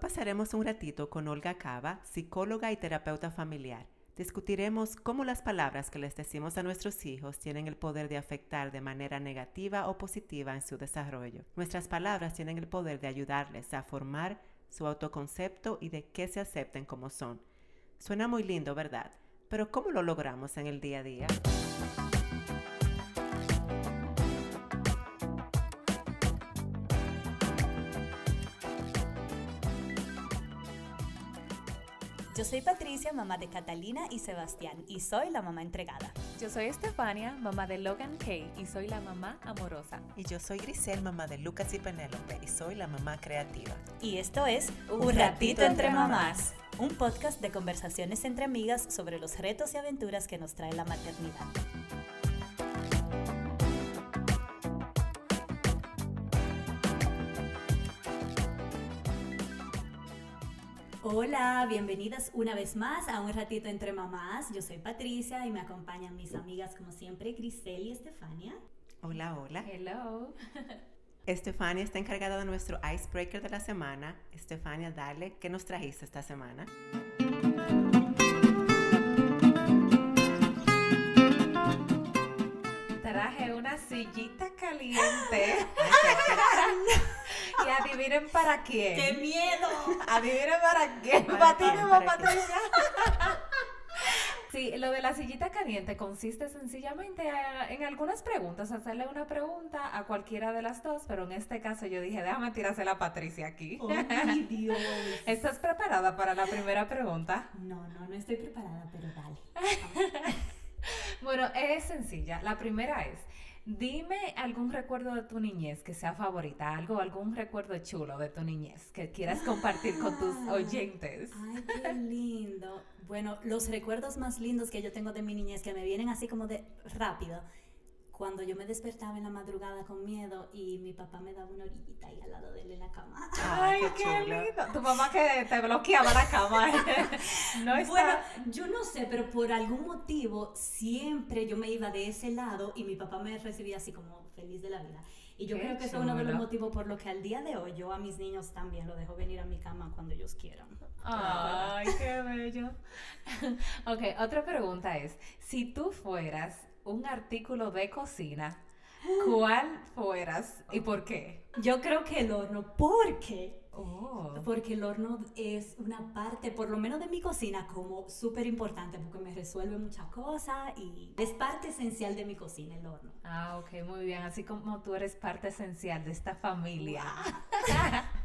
pasaremos un ratito con Olga Cava, psicóloga y terapeuta familiar. Discutiremos cómo las palabras que les decimos a nuestros hijos tienen el poder de afectar de manera negativa o positiva en su desarrollo. Nuestras palabras tienen el poder de ayudarles a formar su autoconcepto y de que se acepten como son. Suena muy lindo, ¿verdad? Pero ¿cómo lo logramos en el día a día? Yo soy Patricia, mamá de Catalina y Sebastián, y soy la mamá entregada. Yo soy Estefania, mamá de Logan Kay, y soy la mamá amorosa. Y yo soy Grisel, mamá de Lucas y Penélope, y soy la mamá creativa. Y esto es Un, ratito, entre mamás, un podcast de conversaciones entre amigas sobre los retos y aventuras que nos trae la maternidad. Hola, bienvenidas una vez más a un ratito entre mamás. Yo soy Patricia y me acompañan mis amigas como siempre, Grisel y Estefania. Hola, hola. Hello. Estefania está encargada de nuestro icebreaker de la semana. Estefania, dale, ¿qué nos trajiste esta semana? Traje una sillita caliente. y adivinen para quién. ¡Qué miedo! Adivinen para quién. ¿Para Para. Sí, lo de la sillita caliente consiste sencillamente a- en algunas preguntas, hacerle una pregunta a cualquiera de las dos, pero en este caso yo dije, déjame tirársela a Patricia aquí. ¡Ay, Dios! ¿Estás preparada para la primera pregunta? No, no, no estoy preparada, pero dale. Bueno, es sencilla. La primera es, dime algún recuerdo de tu niñez que sea favorita, algo, algún recuerdo chulo de tu niñez que quieras compartir con tus Ah. oyentes. Ay, qué lindo. Bueno, los recuerdos más lindos que yo tengo de mi niñez, que me vienen así como de rápido, cuando yo me despertaba en la madrugada con miedo y mi papá me daba una orillita ahí al lado de él en la cama. Ay, Ay, qué, lindo. Tu mamá que te bloqueaba la cama. no está. Bueno, yo no sé, pero por algún motivo siempre yo me iba de ese lado y mi papá me recibía así como feliz de la vida. Y yo Qué creo que ese es uno de los motivos por los que al día de hoy yo a mis niños también lo dejo venir a mi cama cuando ellos quieran. Ay, qué bello. ok, otra pregunta es, si tú fueras un artículo de cocina, ¿cuál fueras y por qué? Yo creo que el horno, porque Oh. Porque el horno es una parte, por lo menos de mi cocina, como súper importante, porque me resuelve muchas cosas y es parte esencial de mi cocina, el horno. Ah, ok, muy bien. Así como tú eres parte esencial de esta familia.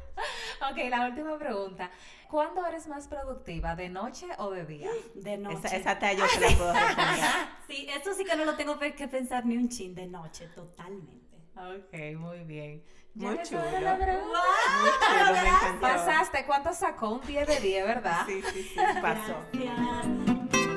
ok, la última pregunta. ¿Cuándo eres más productiva, de noche o de día? De noche. Esa, esa hasta yo se la puedo responder. Sí, esto sí que no lo tengo que pensar ni un chin de noche, totalmente. Ok, muy bien. Muy ¿Ya chulo. la pregunta? Muy chulo, me encantó. Pasaste, ¿cuánto sacó? Un 10 de 10, ¿verdad? Sí, sí, sí, pasó. Gracias.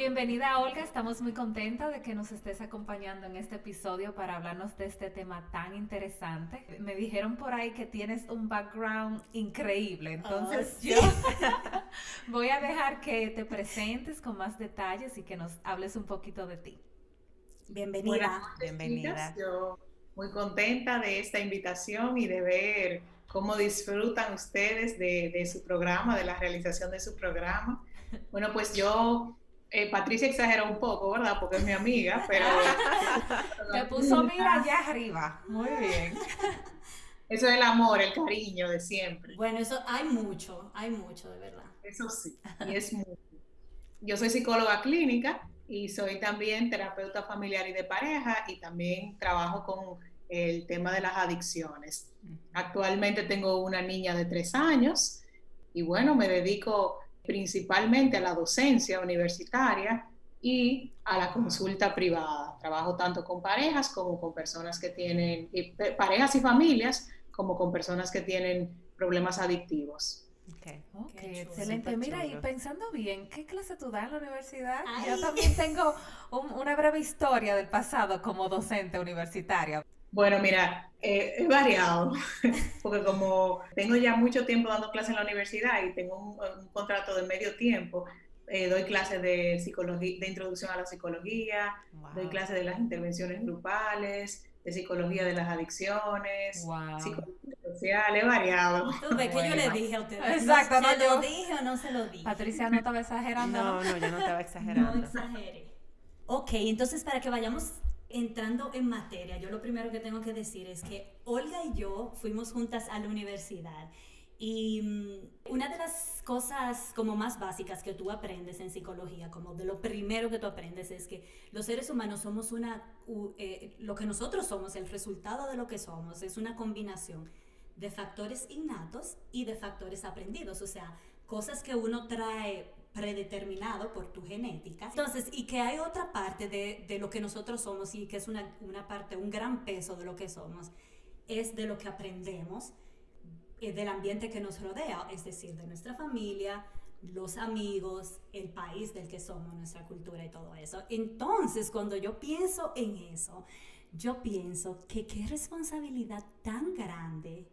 Bienvenida Olga, estamos muy contentas de que nos estés acompañando en este episodio para hablarnos de este tema tan interesante. Me dijeron por ahí que tienes un background increíble, entonces Oh, sí. yo voy a dejar que te presentes con más detalles y que nos hables un poquito de ti. Bienvenida. Buenas Bienvenida. Yo muy contenta de esta invitación y de ver cómo disfrutan ustedes de, de su programa, de la realización de su programa. Bueno, pues yo, eh, Patricia exageró un poco, ¿verdad? Porque es mi amiga, pero Te puso mira allá arriba. Muy bien. eso es el amor, el cariño de siempre. Bueno, eso hay mucho, hay mucho, de verdad. Eso sí, y es mucho. Yo soy psicóloga clínica y soy también terapeuta familiar y de pareja y también trabajo con el tema de las adicciones. Actualmente tengo una niña de tres años y bueno, me dedico principalmente a la docencia universitaria y a la consulta privada. Trabajo tanto con parejas como con personas que tienen, y parejas y familias, como con personas que tienen problemas adictivos. Ok. Ok, Qué chulo, excelente. Mira, y chulo. pensando bien, ¿qué clase tú das en la universidad? Ay. Yo también tengo un- una breve historia del pasado como docente universitaria. Bueno, mira, eh, es variado, porque como tengo ya mucho tiempo dando clases en la universidad y tengo un, un contrato de medio tiempo, eh, doy clases de psicología, de introducción a la psicología, Wow. doy clases de las intervenciones grupales, de psicología de las adicciones, psicología social, es variado. Tú ves que yo le dije a ustedes. Exacto, no, ¿Se lo dije o no se lo dije? Patricia no estaba exagerando. No, no, yo no estaba exagerando. No exagere. Ok, entonces para que vayamos entrando en materia, yo lo primero que tengo que decir es que Olga y yo fuimos juntas a la universidad y mm, una de las cosas como más básicas que tú aprendes en psicología, como de lo primero que tú aprendes es que los seres humanos somos una, eh, lo que nosotros somos, el resultado de lo que somos, es una combinación de factores innatos y de factores aprendidos, o sea, cosas que uno trae predeterminado por tu genética. Entonces, y que hay otra parte de, de lo que nosotros somos y que es una, una parte, un gran peso de lo que somos, es de lo que aprendemos eh, del ambiente que nos rodea, es decir, de nuestra familia, los amigos, el país del que somos, nuestra cultura y todo eso. Entonces, cuando yo pienso en eso, yo pienso que qué responsabilidad tan grande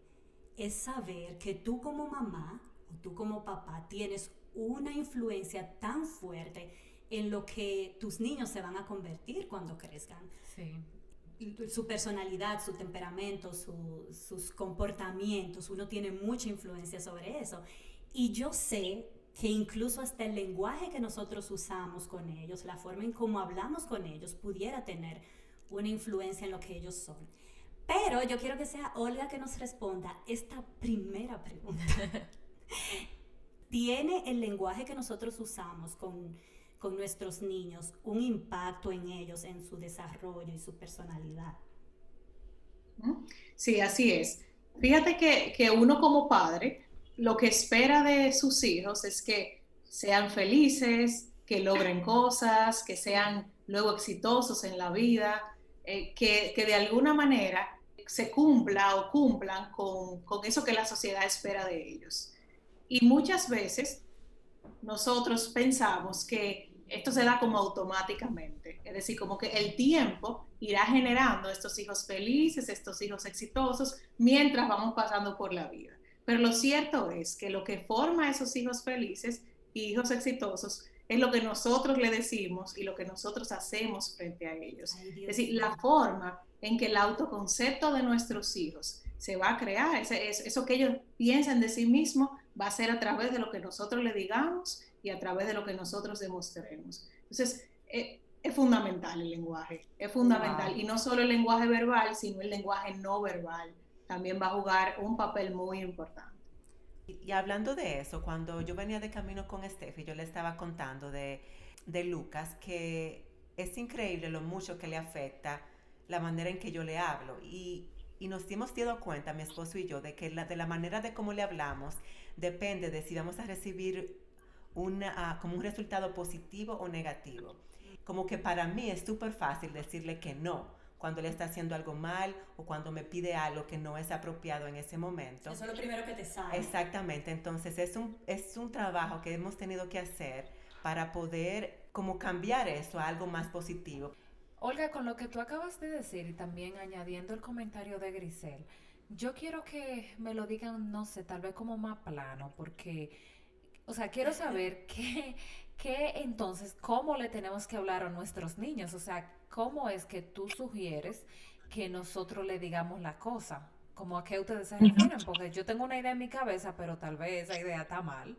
es saber que tú como mamá o tú como papá tienes una influencia tan fuerte en lo que tus niños se van a convertir cuando crezcan. Sí su personalidad, su temperamento, sus comportamientos, uno tiene mucha influencia sobre eso. Y yo sé que incluso hasta el lenguaje que nosotros usamos con ellos, la forma en cómo hablamos con ellos, pudiera tener una influencia en lo que ellos son. Pero yo quiero que sea Olga que nos responda esta primera pregunta. ¿Tiene el lenguaje que nosotros usamos con con nuestros niños un impacto en ellos, en su desarrollo y su personalidad. Sí, así es. Fíjate que, que uno como padre lo que espera de sus hijos es que sean felices, que logren cosas, que sean luego exitosos en la vida, eh, que, que, de alguna manera se cumpla o cumplan con, con, eso que la sociedad espera de ellos. Y muchas veces nosotros pensamos que esto se da como automáticamente, es decir, como que el tiempo irá generando estos hijos felices, estos hijos exitosos, mientras vamos pasando por la vida. Pero lo cierto es que lo que forma a esos hijos felices y hijos exitosos es lo que nosotros le decimos y lo que nosotros hacemos frente a ellos. es decir, la forma en que el autoconcepto de nuestros hijos se va a crear, eso que ellos piensan de sí mismos va a ser a través de lo que nosotros le digamos y a través de lo que nosotros demostremos. Entonces, eh, es fundamental el lenguaje, es fundamental. Y no solo el lenguaje verbal, sino el lenguaje no verbal. También va a jugar un papel muy importante. Y, hablando de eso, cuando yo venía de camino con Steffi, yo le estaba contando de, de Lucas que es increíble lo mucho que le afecta la manera en que yo le hablo. Y, y nos hemos dado cuenta, mi esposo y yo, de que la, de la manera de cómo le hablamos depende de si vamos a recibir una, como un resultado positivo o negativo. Como que para mí es súper fácil decirle que no cuando le está haciendo algo mal o cuando me pide algo que no es apropiado en ese momento. Eso es lo primero que te sale. Exactamente, entonces es un, es un trabajo que hemos tenido que hacer para poder como cambiar eso a algo más positivo. Olga, con lo que tú acabas de decir y también añadiendo el comentario de Grisel, yo quiero que me lo digan, no sé, tal vez como más plano, porque o sea, quiero saber qué, qué entonces, cómo le tenemos que hablar a nuestros niños. O sea, cómo es que tú sugieres que nosotros le digamos la cosa. Como a qué ustedes se refieren, porque yo tengo una idea en mi cabeza, pero tal vez esa idea está mal.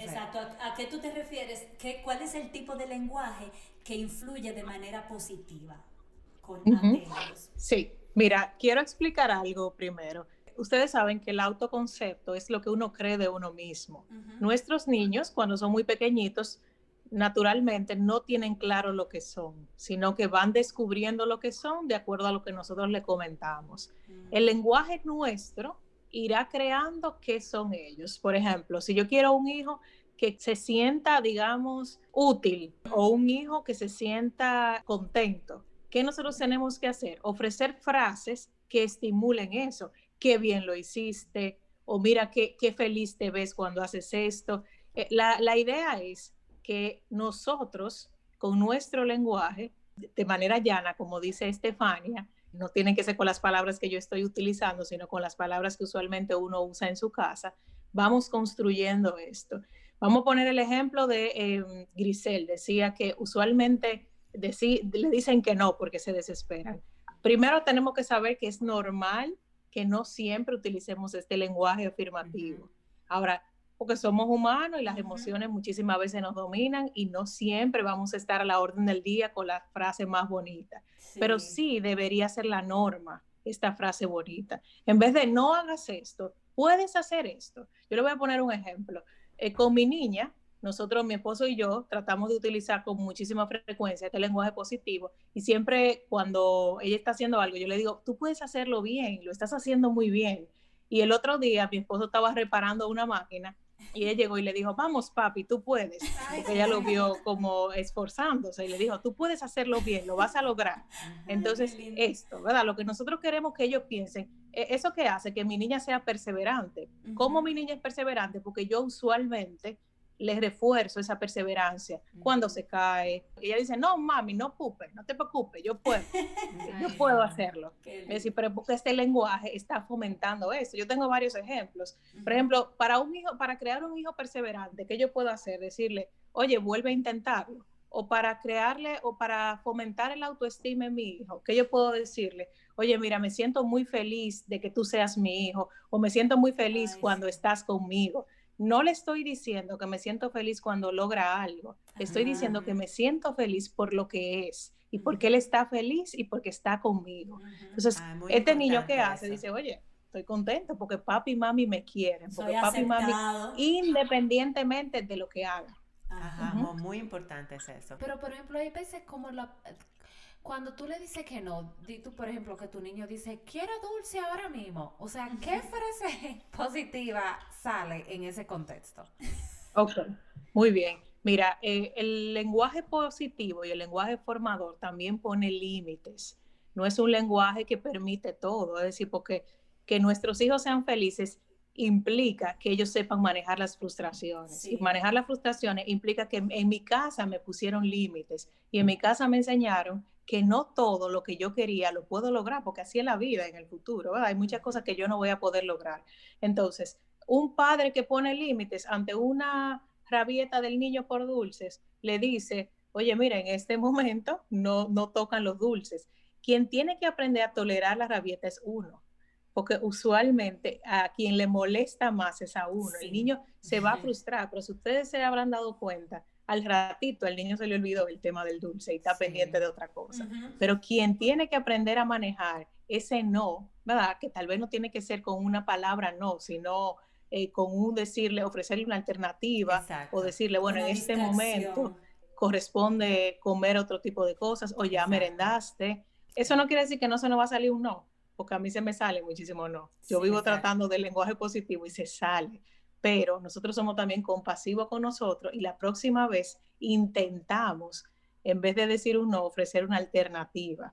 Exacto, ¿A, qué tú te refieres? ¿Qué, ¿Cuál es el tipo de lenguaje que influye de manera positiva con ellos? Sí, mira, quiero explicar algo primero ustedes saben que el autoconcepto es lo que uno cree de uno mismo. Nuestros niños, cuando son muy pequeñitos, naturalmente no tienen claro lo que son, sino que van descubriendo lo que son de acuerdo a lo que nosotros le comentamos. El lenguaje nuestro irá creando qué son ellos. Por ejemplo, si yo quiero un hijo que se sienta, digamos, útil o un hijo que se sienta contento, ¿qué nosotros tenemos que hacer? Ofrecer frases que estimulen eso qué bien lo hiciste, o mira qué, qué feliz te ves cuando haces esto. Eh, la, la idea es que nosotros, con nuestro lenguaje, de manera llana, como dice Estefania, no tienen que ser con las palabras que yo estoy utilizando, sino con las palabras que usualmente uno usa en su casa, vamos construyendo esto. Vamos a poner el ejemplo de eh, Grisel, decía que usualmente le dicen que no porque se desesperan Primero tenemos que saber que es normal que no siempre utilicemos este lenguaje afirmativo. Ahora, porque somos humanos y las emociones muchísimas veces nos dominan y no siempre vamos a estar a la orden del día con la frase más bonita. Pero sí debería ser la norma esta frase bonita. En vez de no hagas esto, puedes hacer esto. Yo le voy a poner un ejemplo. Eh, con mi niña, nosotros, mi esposo y yo, tratamos de utilizar con muchísima frecuencia este lenguaje positivo y siempre cuando ella está haciendo algo, yo le digo, tú puedes hacerlo bien, lo estás haciendo muy bien. Y el otro día mi esposo estaba reparando una máquina y ella llegó y le dijo, vamos papi, tú puedes. Porque ella lo vio como esforzándose y le dijo, tú puedes hacerlo bien, lo vas a lograr. Entonces, esto, ¿verdad? Lo que nosotros queremos que ellos piensen, eso que hace que mi niña sea perseverante. ¿Cómo mi niña es perseverante? Porque yo usualmente les refuerzo esa perseverancia cuando se cae. Ella dice, no, mami, no ocupes, no te preocupes, yo puedo, yo puedo hacerlo. Es decir, pero porque este lenguaje está fomentando eso. Yo tengo varios ejemplos. Por ejemplo, para un hijo, para crear un hijo perseverante, ¿qué yo puedo hacer? Decirle, oye, vuelve a intentarlo. O para crearle o para fomentar el autoestima en mi hijo, ¿qué yo puedo decirle? Oye, mira, me siento muy feliz de que tú seas mi hijo, o me siento muy feliz cuando estás conmigo. No le estoy diciendo que me siento feliz cuando logra algo, estoy diciendo que me siento feliz por lo que es y porque él está feliz y porque está conmigo. Entonces, ah, este niño que hace dice, oye, estoy contento porque papi y mami me quieren, porque papi y mami, independientemente de lo que haga. Ajá, muy importante es eso. Pero, por ejemplo, hay veces como la, cuando tú le dices que no, di tú, por ejemplo, que tu niño dice, quiero dulce ahora mismo. O sea, ¿qué frase positiva sale en ese contexto? Ok, muy bien. Mira, eh, el lenguaje positivo y el lenguaje formador también pone límites. No es un lenguaje que permite todo, es decir, porque que nuestros hijos sean felices implica que ellos sepan manejar las frustraciones. Y manejar las frustraciones implica que en mi casa me pusieron límites y en mi casa me enseñaron que no todo lo que yo quería lo puedo lograr, porque así es la vida en el futuro, Hay muchas cosas que yo no voy a poder lograr. Entonces, un padre que pone límites ante una rabieta del niño por dulces, le dice, oye, mira, en este momento no, no tocan los dulces. Quien tiene que aprender a tolerar la rabieta es uno, porque usualmente a quien le molesta más es a uno. El niño se va a frustrar, pero si ustedes se habrán dado cuenta, al ratito el niño se le olvidó el tema del dulce y está pendiente de otra cosa. Pero quien tiene que aprender a manejar ese no, ¿verdad? Que tal vez no tiene que ser con una palabra no, sino eh, con un decirle, ofrecerle una alternativa o decirle, bueno, en este momento corresponde comer otro tipo de cosas o ya merendaste. Eso no quiere decir que no se nos va a salir un no, porque a mí se me sale muchísimo no. Yo vivo tratando del lenguaje positivo y se sale pero nosotros somos también compasivos con nosotros y la próxima vez intentamos, en vez de decir un no, ofrecer una alternativa.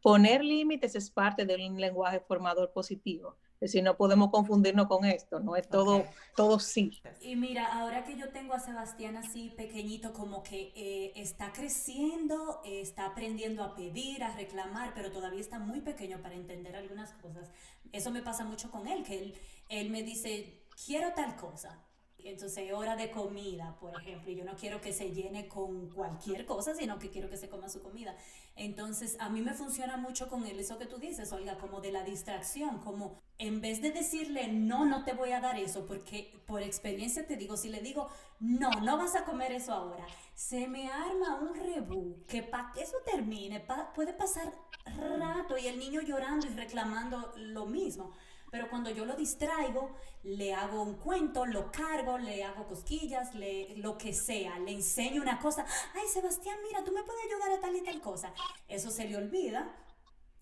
Poner límites es parte de un lenguaje formador positivo. Es decir, no podemos confundirnos con esto, no es todo, todo sí. Y mira, ahora que yo tengo a Sebastián así pequeñito, como que eh, está creciendo, está aprendiendo a pedir, a reclamar, pero todavía está muy pequeño para entender algunas cosas. Eso me pasa mucho con él, que él, él me dice, quiero tal cosa. Entonces, hora de comida, por ejemplo, y yo no quiero que se llene con cualquier cosa, sino que quiero que se coma su comida. Entonces, a mí me funciona mucho con él eso que tú dices, Olga, como de la distracción, como en vez de decirle, no, no te voy a dar eso, porque por experiencia te digo, si le digo, no, no vas a comer eso ahora, se me arma un rebú que para que eso termine, puede pasar rato y el niño llorando y reclamando lo mismo. Pero cuando yo lo distraigo, le hago un cuento, lo cargo, le hago cosquillas, le, lo que sea, le enseño una cosa. Ay, Sebastián, mira, tú me puedes ayudar a tal y tal cosa. Eso se le olvida.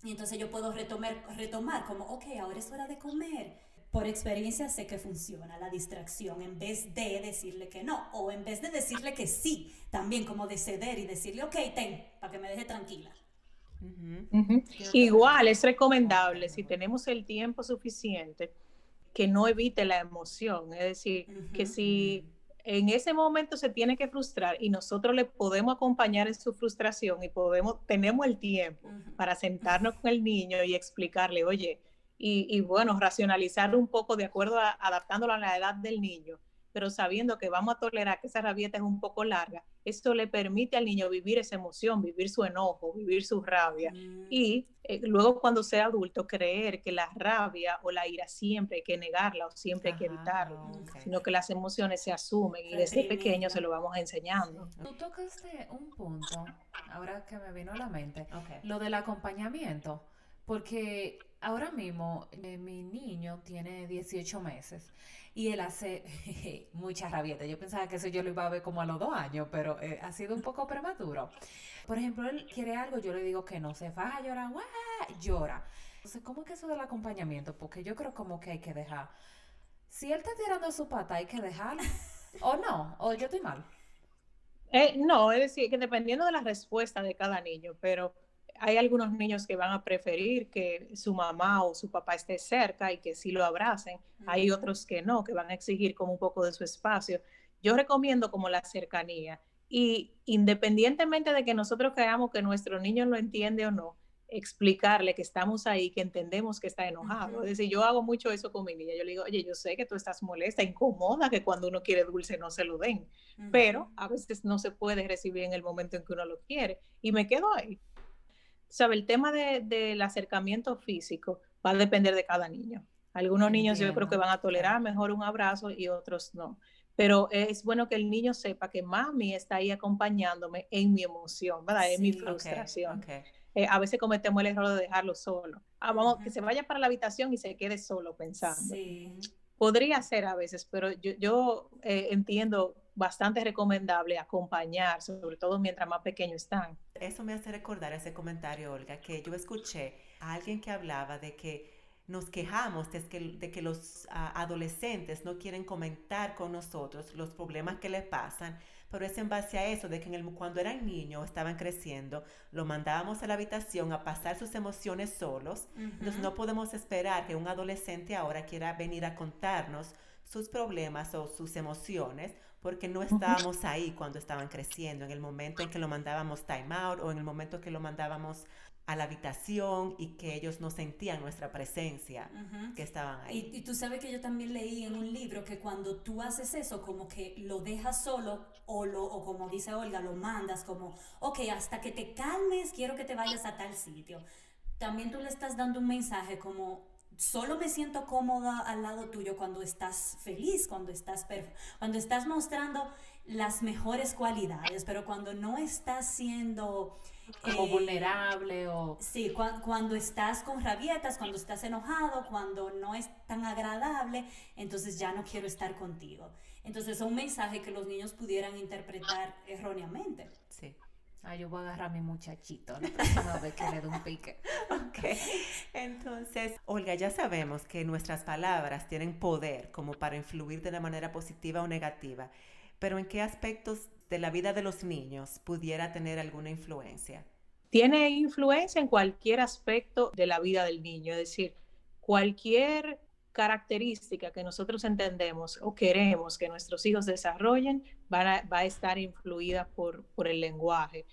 Y entonces yo puedo retomar, retomar como, ok, ahora es hora de comer. Por experiencia sé que funciona la distracción en vez de decirle que no o en vez de decirle que sí, también como de ceder y decirle, ok, ten, para que me deje tranquila. Igual es recomendable, si tenemos el tiempo suficiente, que no evite la emoción. Es decir, que si en ese momento se tiene que frustrar y nosotros le podemos acompañar en su frustración y podemos, tenemos el tiempo para sentarnos con el niño y explicarle, oye, y, bueno, racionalizar un poco de acuerdo a adaptándolo a la edad del niño, pero sabiendo que vamos a tolerar que esa rabieta es un poco larga, esto le permite al niño vivir esa emoción, vivir su enojo, vivir su rabia. Mm. Y eh, luego cuando sea adulto, creer que la rabia o la ira siempre hay que negarla o siempre hay que evitarla, sino que las emociones se asumen y desde pequeño se lo vamos enseñando. Tú tocaste un punto, ahora que me vino a la mente, lo del acompañamiento, porque ahora mismo eh, mi niño tiene 18 meses y él hace mucha rabieta. Yo pensaba que eso yo lo iba a ver como a los dos años, pero eh, ha sido un poco prematuro. Por ejemplo, él quiere algo, yo le digo que no, se faja a llorar, llora. Entonces, ¿cómo es que eso del acompañamiento? Porque yo creo como que hay que dejar. Si él está tirando su pata, hay que dejarlo. o no, o yo estoy mal. Eh, no, es decir, que dependiendo de la respuesta de cada niño, pero hay algunos niños que van a preferir que su mamá o su papá esté cerca y que sí lo abracen. Hay otros que no, que van a exigir como un poco de su espacio. Yo recomiendo como la cercanía y independientemente de que nosotros creamos que nuestro niño lo entiende o no, explicarle que estamos ahí, que entendemos que está enojado. Es decir, yo hago mucho eso con mi niña. Yo le digo, oye, yo sé que tú estás molesta, incomoda que cuando uno quiere dulce no se lo den, pero a veces no se puede recibir en el momento en que uno lo quiere. Y me quedo ahí sabe, el tema de, del acercamiento físico va a depender de cada niño. Algunos niños yo creo que van a tolerar mejor un abrazo y otros no. Pero es bueno que el niño sepa que mami está ahí acompañándome en mi emoción, ¿verdad? en mi frustración. Eh, a veces cometemos el error de dejarlo solo. Ah, vamos, que se vaya para la habitación y se quede solo pensando. Podría ser a veces, pero yo, yo eh, entiendo bastante recomendable acompañar, sobre todo mientras más pequeños están. Eso me hace recordar ese comentario, Olga, que yo escuché a alguien que hablaba de que nos quejamos de que, de que los ah, adolescentes no quieren comentar con nosotros los problemas que les pasan, pero es en base a eso, de que en el, cuando eran niños, estaban creciendo, lo mandábamos a la habitación a pasar sus emociones solos, entonces no podemos esperar que un adolescente ahora quiera venir a contarnos sus problemas o sus emociones porque no estábamos ahí cuando estaban creciendo, en el momento en que lo mandábamos time out o en el momento que lo mandábamos a la habitación y que ellos no sentían nuestra presencia, que estaban ahí. Y, tú sabes que yo también leí en un libro que cuando tú haces eso, como que lo dejas solo o, lo, o como dice Olga, lo mandas como, ok, hasta que te calmes, quiero que te vayas a tal sitio. También tú le estás dando un mensaje como, solo me siento cómoda al lado tuyo cuando estás feliz, cuando estás, cuando estás mostrando las mejores cualidades, pero cuando no estás siendo... Como eh, vulnerable o... Sí, cuando estás con rabietas, cuando estás enojado, cuando no es tan agradable, entonces ya no quiero estar contigo. Entonces es un mensaje que los niños pudieran interpretar erróneamente. Ah, yo voy a agarrar a mi muchachito la próxima vez que le dé un pique. ok. Entonces, Olga, ya sabemos que nuestras palabras tienen poder como para influir de una manera positiva o negativa, pero ¿en qué aspectos de la vida de los niños pudiera tener alguna influencia? Tiene influencia en cualquier aspecto de la vida del niño, es decir, cualquier característica que nosotros entendemos o queremos que nuestros hijos desarrollen va a, estar influida por, por el lenguaje.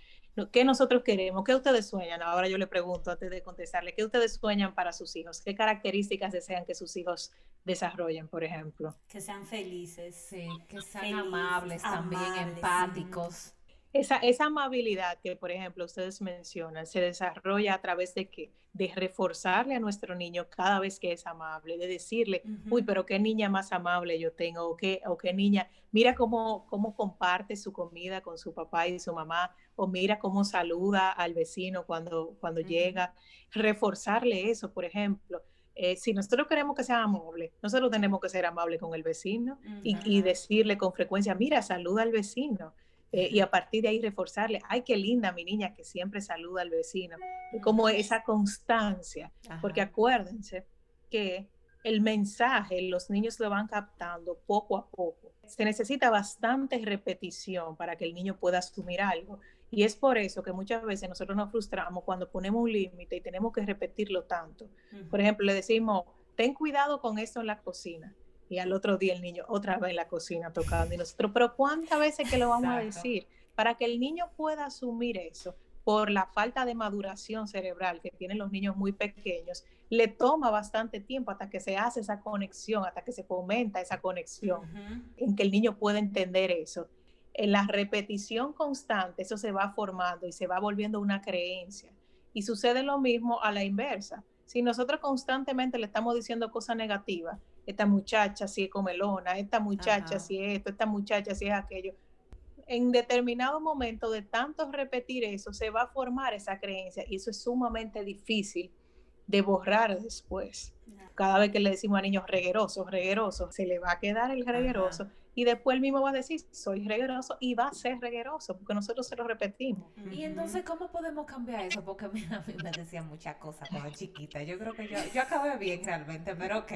¿Qué nosotros queremos? ¿Qué ustedes sueñan? Ahora yo le pregunto antes de contestarle, ¿qué ustedes sueñan para sus hijos? ¿Qué características desean que sus hijos desarrollen, por ejemplo? Que sean felices. Sí, que sean amables, también, empáticos. Esa, esa amabilidad que, por ejemplo, ustedes mencionan, se desarrolla a través de que de reforzarle a nuestro niño cada vez que es amable, de decirle, uy, pero qué niña más amable yo tengo, o qué, o qué niña, mira cómo, cómo comparte su comida con su papá y su mamá, o mira cómo saluda al vecino cuando, cuando llega, reforzarle eso, por ejemplo. Eh, si nosotros queremos que sea amable, nosotros tenemos que ser amables con el vecino y, y, decirle con frecuencia, mira, saluda al vecino. Eh, y a partir de ahí reforzarle, ay, qué linda mi niña que siempre saluda al vecino, como esa constancia, porque acuérdense que el mensaje los niños lo van captando poco a poco. Se necesita bastante repetición para que el niño pueda asumir algo. Y es por eso que muchas veces nosotros nos frustramos cuando ponemos un límite y tenemos que repetirlo tanto. Por ejemplo, le decimos, ten cuidado con esto en la cocina y al otro día el niño otra vez en la cocina tocando y nosotros, pero ¿cuántas veces que lo vamos a decir? Para que el niño pueda asumir eso, por la falta de maduración cerebral que tienen los niños muy pequeños, le toma bastante tiempo hasta que se hace esa conexión, hasta que se fomenta esa conexión, en que el niño puede entender eso. En la repetición constante, eso se va formando y se va volviendo una creencia. Y sucede lo mismo a la inversa. Si nosotros constantemente le estamos diciendo cosas negativas, esta muchacha si es comelona, esta muchacha si es esto, esta muchacha si es aquello, en determinado momento de tanto repetir eso, se va a formar esa creencia y eso es sumamente difícil de borrar después. Cada vez que le decimos a niños reguerosos, reguerosos, se le va a quedar el regueroso y después él mismo va a decir, soy regueroso y va a ser regueroso, porque nosotros se lo repetimos. Y entonces, ¿cómo podemos cambiar eso? Porque a mí, me decían muchas cosas cuando chiquita. Yo creo que yo, yo acabé bien realmente, pero ok.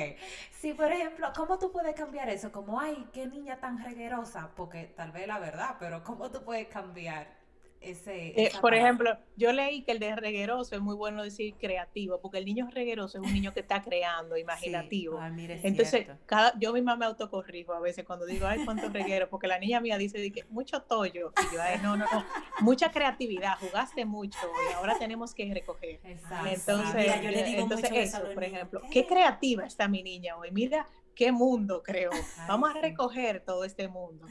Si, por ejemplo, ¿cómo tú puedes cambiar eso? Como, ay, qué niña tan reguerosa, porque tal vez la verdad, pero ¿cómo tú puedes cambiar eh, por ejemplo, yo leí que el de regueroso es muy bueno decir creativo, porque el niño regueroso es un niño que está creando, imaginativo. Entonces, cada, yo misma me autocorrijo a veces cuando digo, ay, cuánto reguero, porque la niña mía dice que mucho tollo. Y yo, ay, no, no, no, mucha creatividad, jugaste mucho y ahora tenemos que recoger. Entonces, yo le digo entonces eso, por ejemplo, ¿qué? creativa está mi niña hoy. Mira qué mundo creo. Vamos a recoger todo este mundo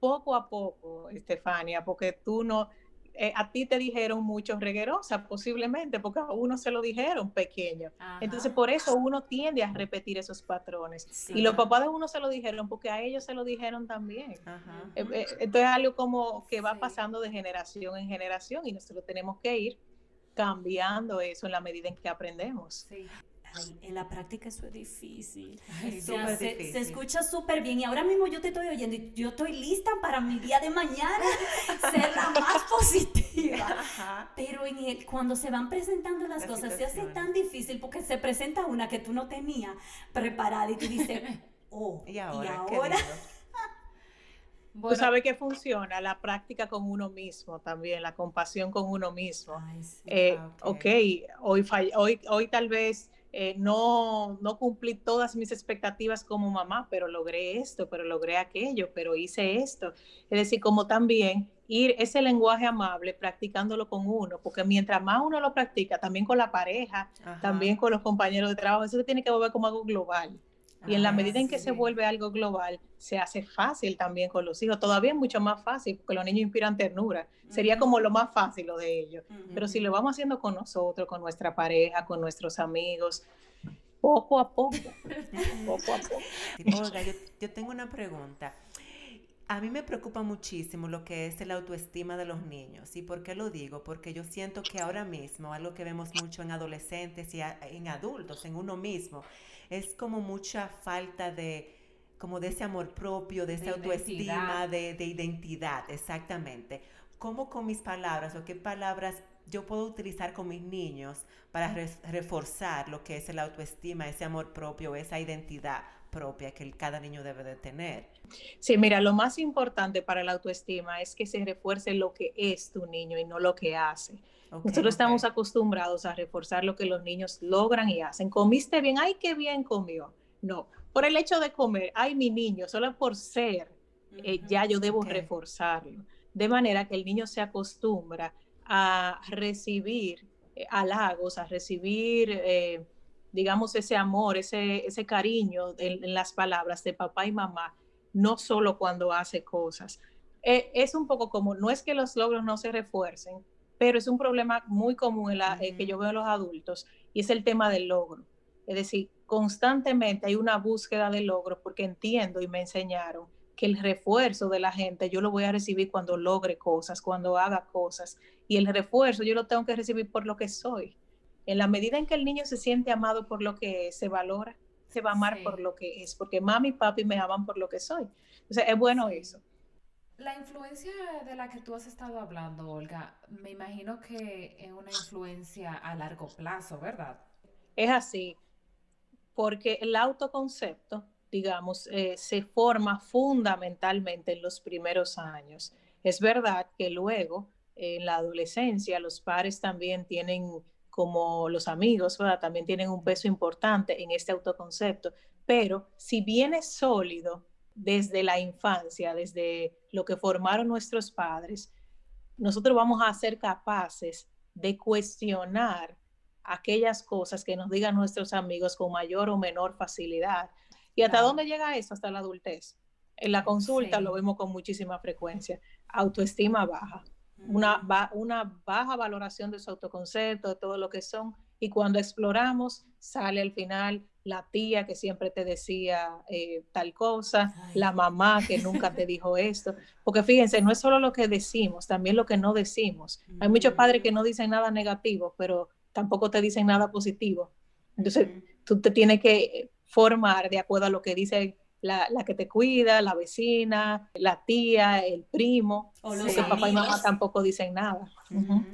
poco a poco, Estefania, porque tú no, eh, a ti te dijeron mucho reguerosa, posiblemente, porque a uno se lo dijeron pequeño. Entonces, por eso uno tiende a repetir esos patrones. Y los papás de uno se lo dijeron porque a ellos se lo dijeron también. Eh, eh, entonces, es algo como que va pasando de generación en generación y nosotros tenemos que ir cambiando eso en la medida en que aprendemos. Sí en la práctica eso es difícil. se, escucha súper bien y ahora mismo yo te estoy oyendo y yo estoy lista para mi día de mañana ser la más positiva. Pero en el, cuando se van presentando las, cosas se hace tan difícil porque se presenta una que tú no tenías preparada y tú dices, oh, y ahora. Tú sabes que funciona la práctica con uno mismo también, la compasión con uno mismo. Eh, ok, hoy, hoy, hoy tal vez eh, no, no cumplí todas mis expectativas como mamá, pero logré esto, pero logré aquello, pero hice esto. Es decir, como también ir ese lenguaje amable practicándolo con uno, porque mientras más uno lo practica, también con la pareja, también con los compañeros de trabajo, eso tiene que volver como algo global. Y en la medida en que se vuelve algo global, se hace fácil también con los hijos. Todavía es mucho más fácil porque los niños inspiran ternura. Sería como lo más fácil lo de ellos. Pero si lo vamos haciendo con nosotros, con nuestra pareja, con nuestros amigos, poco a poco, poco a poco. Olga, yo, yo tengo una pregunta. A mí me preocupa muchísimo lo que es la autoestima de los niños. ¿Y por qué lo digo? Porque yo siento que ahora mismo, algo que vemos mucho en adolescentes y en adultos, en uno mismo, es como mucha falta de como de ese amor propio, de esa autoestima, de, identidad, exactamente. ¿Cómo con mis palabras o qué palabras yo puedo utilizar con mis niños para reforzar lo que es la autoestima, ese amor propio, esa identidad propia que cada niño debe de tener? Sí, mira, lo más importante para la autoestima es que se refuerce lo que es tu niño y no lo que hace. Nosotros estamos acostumbrados a reforzar lo que los niños logran y hacen. Comiste bien, ay, qué bien comió. No, por el hecho de comer, ay, mi niño, solo por ser, eh, ya yo debo reforzarlo. De manera que el niño se acostumbra a recibir eh, halagos, a recibir, eh, digamos, ese amor, ese, ese cariño en, las palabras de papá y mamá, no solo cuando hace cosas. es un poco como, no es que los logros no se refuercen, pero es un problema muy común en la, eh, que yo veo en los adultos y es el tema del logro. Es decir, constantemente hay una búsqueda de logro porque entiendo y me enseñaron que el refuerzo de la gente yo lo voy a recibir cuando logre cosas, cuando haga cosas y el refuerzo yo lo tengo que recibir por lo que soy. En la medida en que el niño se siente amado por lo que se valora, se va a amar por lo que es, porque mami y papi me aman por lo que soy. O sea, es bueno eso. La influencia de la que tú has estado hablando, Olga, me imagino que es una influencia a largo plazo, ¿verdad? Es así, porque el autoconcepto, digamos, eh, se forma fundamentalmente en los primeros años. Es verdad que luego, en la adolescencia, los padres también tienen, como los amigos, ¿verdad? También tienen un peso importante en este autoconcepto, pero si viene sólido desde la infancia, desde lo que formaron nuestros padres, nosotros vamos a ser capaces de cuestionar aquellas cosas que nos digan nuestros amigos con mayor o menor facilidad. ¿Y hasta dónde llega eso? Hasta la adultez. En la consulta lo vemos con muchísima frecuencia. Autoestima baja, una, una baja valoración de su autoconcepto, de todo lo que son. Y cuando exploramos, sale al final la tía que siempre te decía eh, tal cosa, la mamá que nunca te dijo esto. Porque fíjense, no es solo lo que decimos, también lo que no decimos. Hay muchos padres que no dicen nada negativo, pero tampoco te dicen nada positivo. Entonces, tú te tienes que formar de acuerdo a lo que dice la, que te cuida, la vecina, la tía, el primo. O los papá y mamá tampoco dicen nada.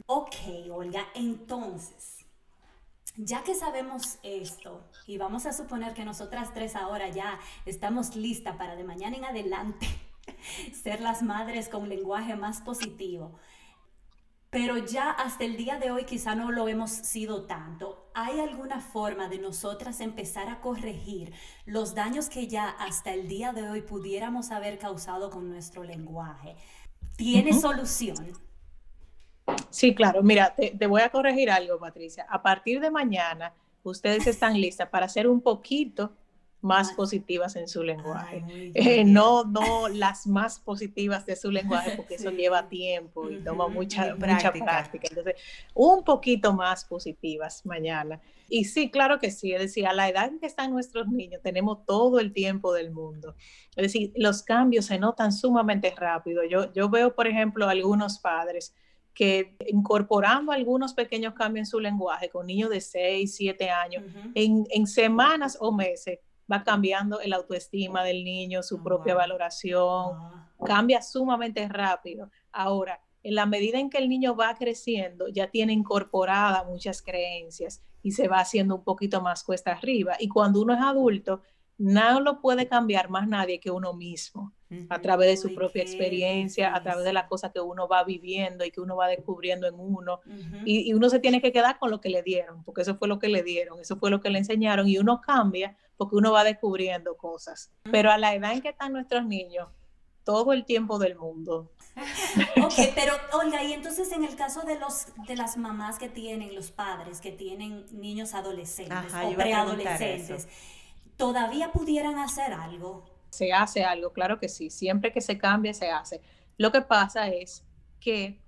Ok, Olga, entonces, ya que sabemos esto, y vamos a suponer que nosotras tres ahora ya estamos listas para de mañana en adelante ser las madres con lenguaje más positivo, pero ya hasta el día de hoy quizá no lo hemos sido tanto. ¿Hay alguna forma de nosotras empezar a corregir los daños que ya hasta el día de hoy pudiéramos haber causado con nuestro lenguaje? ¿Tiene solución? Sí, claro. Mira, te, te, voy a corregir algo, Patricia. A partir de mañana, ustedes están listas para hacer un poquito más positivas en su lenguaje. Eh, no, no las más positivas de su lenguaje, porque eso lleva tiempo y toma mucha, mucha práctica. Entonces, un poquito más positivas mañana. Y sí, claro que sí. Es decir, a la edad en que están nuestros niños, tenemos todo el tiempo del mundo. Es decir, los cambios se notan sumamente rápido. Yo, yo veo, por ejemplo, algunos padres que incorporando algunos pequeños cambios en su lenguaje con niños de 6, 7 años, en, en, semanas o meses va cambiando el autoestima del niño, su propia valoración, cambia sumamente rápido. Ahora, en la medida en que el niño va creciendo, ya tiene incorporada muchas creencias y se va haciendo un poquito más cuesta arriba. Y cuando uno es adulto, no lo puede cambiar más nadie que uno mismo, a través de su propia experiencia, a través de las cosas que uno va viviendo y que uno va descubriendo en uno. y, y, uno se tiene que quedar con lo que le dieron, porque eso fue lo que le dieron, eso fue lo que le enseñaron, y uno cambia porque uno va descubriendo cosas. Pero a la edad en que están nuestros niños, todo el tiempo del mundo. Ok, pero Olga, y entonces en el caso de los de las mamás que tienen, los padres que tienen niños adolescentes o preadolescentes, ¿todavía pudieran hacer algo? Se hace algo, claro que sí. Siempre que se cambie, se hace. Lo que pasa es que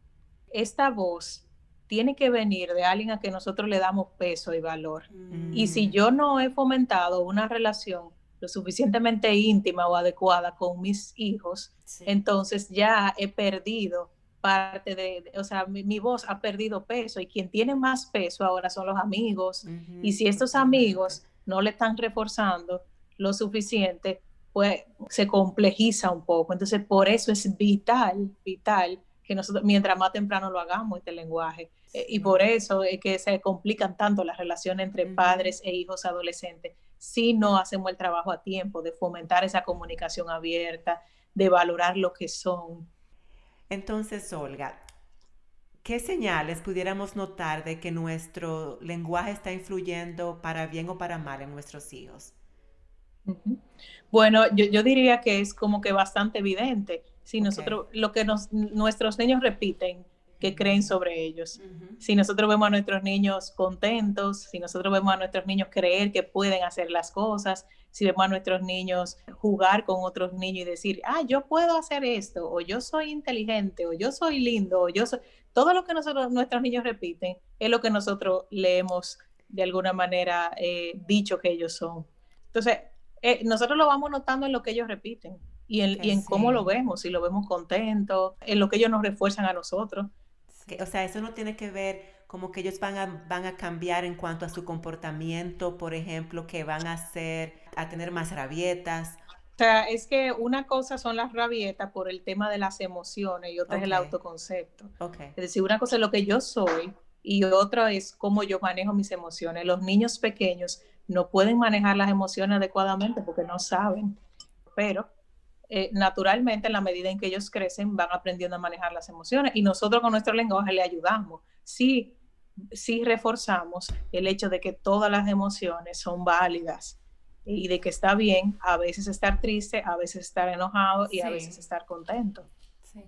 esta voz tiene que venir de alguien a que nosotros le damos peso y valor. Y si mm. yo no he fomentado una relación lo suficientemente íntima o adecuada con mis hijos, entonces ya he perdido parte de, o sea, mi, voz ha perdido peso y quien tiene más peso ahora son los amigos. Y si estos amigos no le están reforzando lo suficiente, pues se complejiza un poco. Entonces, por eso es vital, vital que nosotros, mientras más temprano lo hagamos, este lenguaje, eh, y por eso es que se complican tanto las relaciones entre padres e hijos adolescentes si no hacemos el trabajo a tiempo de fomentar esa comunicación abierta, de valorar lo que son. Entonces, Olga, ¿qué señales pudiéramos notar de que nuestro lenguaje está influyendo para bien o para mal en nuestros hijos? Bueno, yo, diría que es como que bastante evidente. Si nosotros, lo que nuestros niños repiten, que creen sobre ellos. Si nosotros vemos a nuestros niños contentos, si nosotros vemos a nuestros niños creer que pueden hacer las cosas, si vemos a nuestros niños jugar con otros niños y decir, ah, yo puedo hacer esto, o yo soy inteligente, o yo soy lindo, o yo soy... Todo lo que nosotros, nuestros niños repiten es lo que nosotros le hemos de alguna manera eh, dicho que ellos son. Entonces, eh, nosotros lo vamos notando en lo que ellos repiten y en, y en cómo lo vemos, si lo vemos contento, en lo que ellos nos refuerzan a nosotros o sea, eso no tiene que ver como que ellos van a, van a cambiar en cuanto a su comportamiento, por ejemplo, que van a hacer, a tener más rabietas. O sea, es que una cosa son las rabietas por el tema de las emociones y otra es el autoconcepto. Okay. Es decir, una cosa es lo que yo soy y otra es cómo yo manejo mis emociones. Los niños pequeños no pueden manejar las emociones adecuadamente porque no saben, pero eh, naturalmente en la medida en que ellos crecen van aprendiendo a manejar las emociones y nosotros con nuestro lenguaje le ayudamos. Sí, sí reforzamos el hecho de que todas las emociones son válidas y de que está bien a veces estar triste, a veces estar enojado y a veces estar contento. Sí.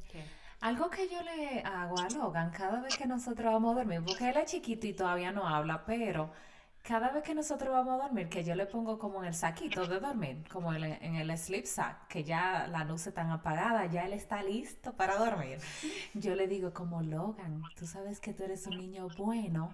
Algo que yo le hago a Logan cada vez que nosotros vamos a dormir, porque él es chiquito y todavía no habla, pero cada vez que nosotros vamos a dormir, que yo le pongo como en el saquito de dormir, como en el, en el sleep sack, que ya la luz está apagada, ya él está listo para dormir. Yo le digo como Logan, tú sabes que tú eres un niño bueno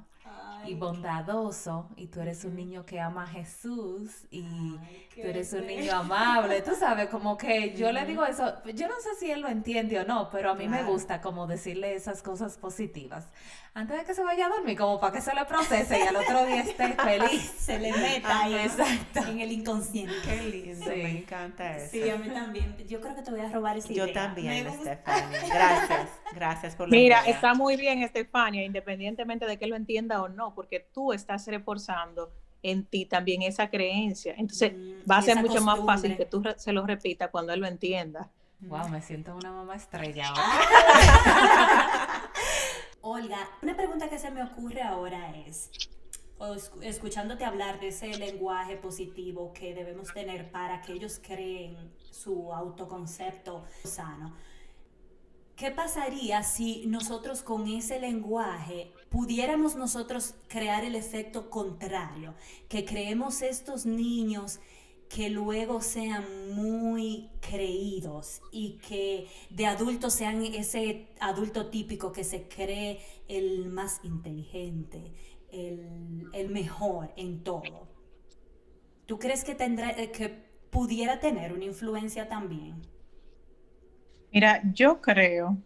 y bondadoso y tú eres un niño que ama a Jesús y tú eres un niño amable, tú sabes, como que yo le digo eso, yo no sé si él lo entiende o no, pero a mí me gusta como decirle esas cosas positivas antes de que se vaya a dormir, como para que se le procese y al otro día esté feliz. Se le meta ahí exacto. en el inconsciente. Qué lindo, me encanta eso. Sí, a mí también. Yo creo que te voy a robar esa Yo también, Estefania. Gracias, gracias por la Mira, está muy bien, Estefania, independientemente de que lo entienda o no, porque tú estás reforzando en ti también esa creencia. Entonces, mm, va a ser mucho más fácil que tú se lo repitas cuando él lo entienda. Wow, me siento una mamá estrella Olga, una pregunta que se me ocurre ahora es, escuchándote hablar de ese lenguaje positivo que debemos tener para que ellos creen su autoconcepto sano, ¿qué pasaría si nosotros con ese lenguaje pudiéramos nosotros crear el efecto contrario? Que creemos estos niños que luego sean muy creídos y que de adultos sean ese adulto típico que se cree el más inteligente, el, mejor en todo. ¿Tú crees que, tendrá, eh, que pudiera tener una influencia también? Mira, yo creo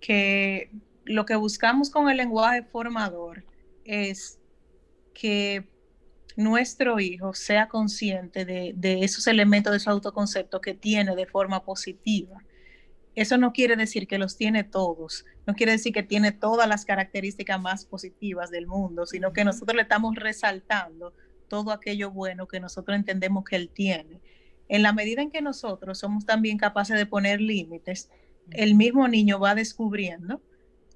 que lo que buscamos con el lenguaje formador es que nuestro hijo sea consciente de, esos elementos de su autoconcepto que tiene de forma positiva. Eso no quiere decir que los tiene todos, no quiere decir que tiene todas las características más positivas del mundo, sino que nosotros le estamos resaltando todo aquello bueno que nosotros entendemos que él tiene. En la medida en que nosotros somos también capaces de poner límites, el mismo niño va descubriendo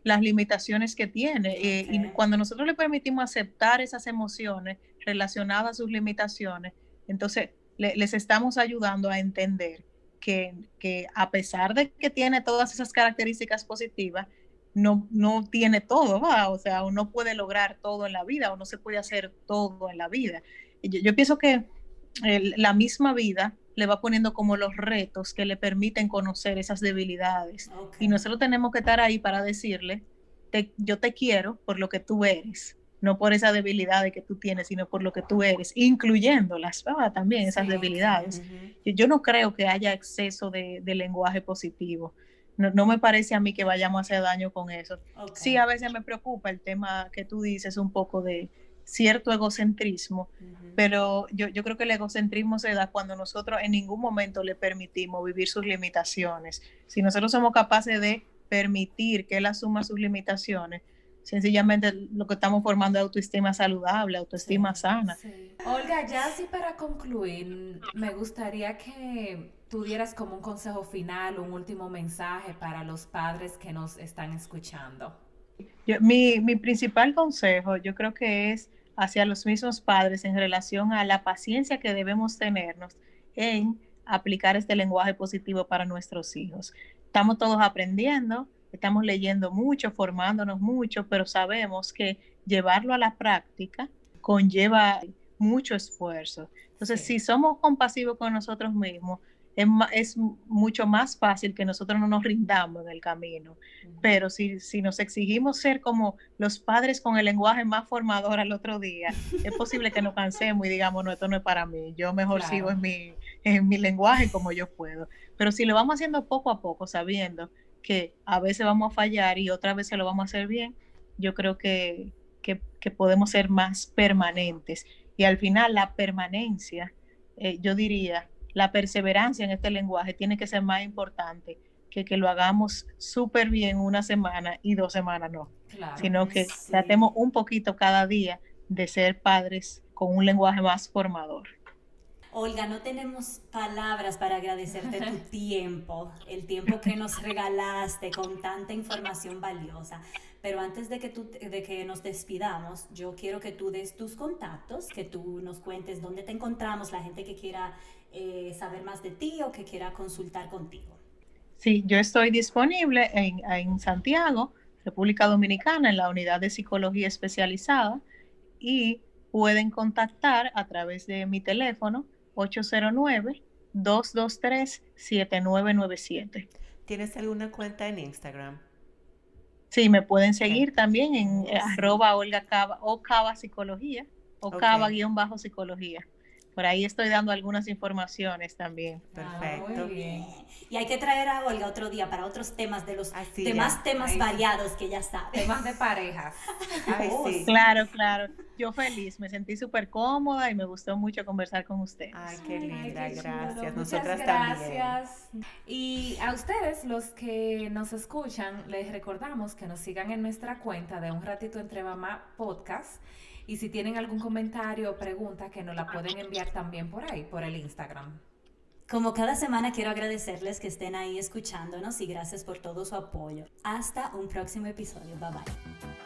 las limitaciones que tiene. Eh, y cuando nosotros le permitimos aceptar esas emociones relacionadas a sus limitaciones, entonces les estamos ayudando a entender que, que, a pesar de que tiene todas esas características positivas, no, no tiene todo, ¿va? o sea, uno puede lograr todo en la vida o no se puede hacer todo en la vida. Yo, yo pienso que la misma vida le va poniendo como los retos que le permiten conocer esas debilidades. Y nosotros tenemos que estar ahí para decirle, yo te quiero por lo que tú eres, no por esa debilidad que tú tienes, sino por lo que tú eres, incluyéndolas también, esas debilidades. yo, no creo que haya exceso de, lenguaje positivo. No, me parece a mí que vayamos a hacer daño con eso. Sí, a veces me preocupa el tema que tú dices un poco de cierto egocentrismo, pero yo, yo, creo que el egocentrismo se da cuando nosotros en ningún momento le permitimos vivir sus limitaciones. Si nosotros somos capaces de permitir que él asuma sus limitaciones, sencillamente lo que estamos formando es autoestima saludable, autoestima sana. Olga, ya así para concluir, me gustaría que tuvieras como un consejo final, un último mensaje para los padres que nos están escuchando. Mi, mi principal consejo yo creo que es hacia los mismos padres en relación a la paciencia que debemos tenernos en aplicar este lenguaje positivo para nuestros hijos. Estamos todos aprendiendo, estamos leyendo mucho, formándonos mucho, pero sabemos que llevarlo a la práctica conlleva mucho esfuerzo. Entonces, si somos compasivos con nosotros mismos, es, mucho más fácil que nosotros no nos rindamos en el camino. Pero si, si nos exigimos ser como los padres con el lenguaje más formador al otro día, es posible que nos cansemos y digamos, no, esto no es para mí, yo mejor sigo en mi, en mi lenguaje como yo puedo. Pero si lo vamos haciendo poco a poco, sabiendo que a veces vamos a fallar y otras veces lo vamos a hacer bien, yo creo que, que, podemos ser más permanentes. Y al final la permanencia, eh, yo diría, la perseverancia en este lenguaje tiene que ser más importante que que lo hagamos súper bien una semana y dos semanas no, sino que tratemos un poquito cada día de ser padres con un lenguaje más formador. Olga, no tenemos palabras para agradecerte tu tiempo, el tiempo que nos regalaste con tanta información valiosa. Pero antes de que, tú, de que nos despidamos, yo quiero que tú des tus contactos, que tú nos cuentes dónde te encontramos, la gente que quiera eh, saber más de ti o que quiera consultar contigo. Sí, yo estoy disponible en, en Santiago, República Dominicana, en la unidad de psicología especializada y pueden contactar a través de mi teléfono 809-223-7997. ¿Tienes alguna cuenta en Instagram? Sí, me pueden seguir también en eh, arroba Olga Cava o Cava Psicología o Cava guion bajo Psicología. Por ahí estoy dando algunas informaciones también. Ah, Perfecto. muy bien. Y hay que traer a Olga otro día para otros temas de los demás temas variados que ya sabe. Temas de parejas. Ay, sí. Claro, claro. Yo feliz, me sentí súper cómoda y me gustó mucho conversar con ustedes. Ay, qué linda, Ay, qué chulo. gracias. Muchas Nosotras gracias. Y a ustedes, los que nos escuchan, les recordamos que nos sigan en nuestra cuenta de Un Ratito Entre Mamá Podcast. Y si tienen algún comentario o pregunta, que nos la pueden enviar también por ahí, por el Instagram. Como cada semana quiero agradecerles que estén ahí escuchándonos y gracias por todo su apoyo. Hasta un próximo episodio. Bye bye.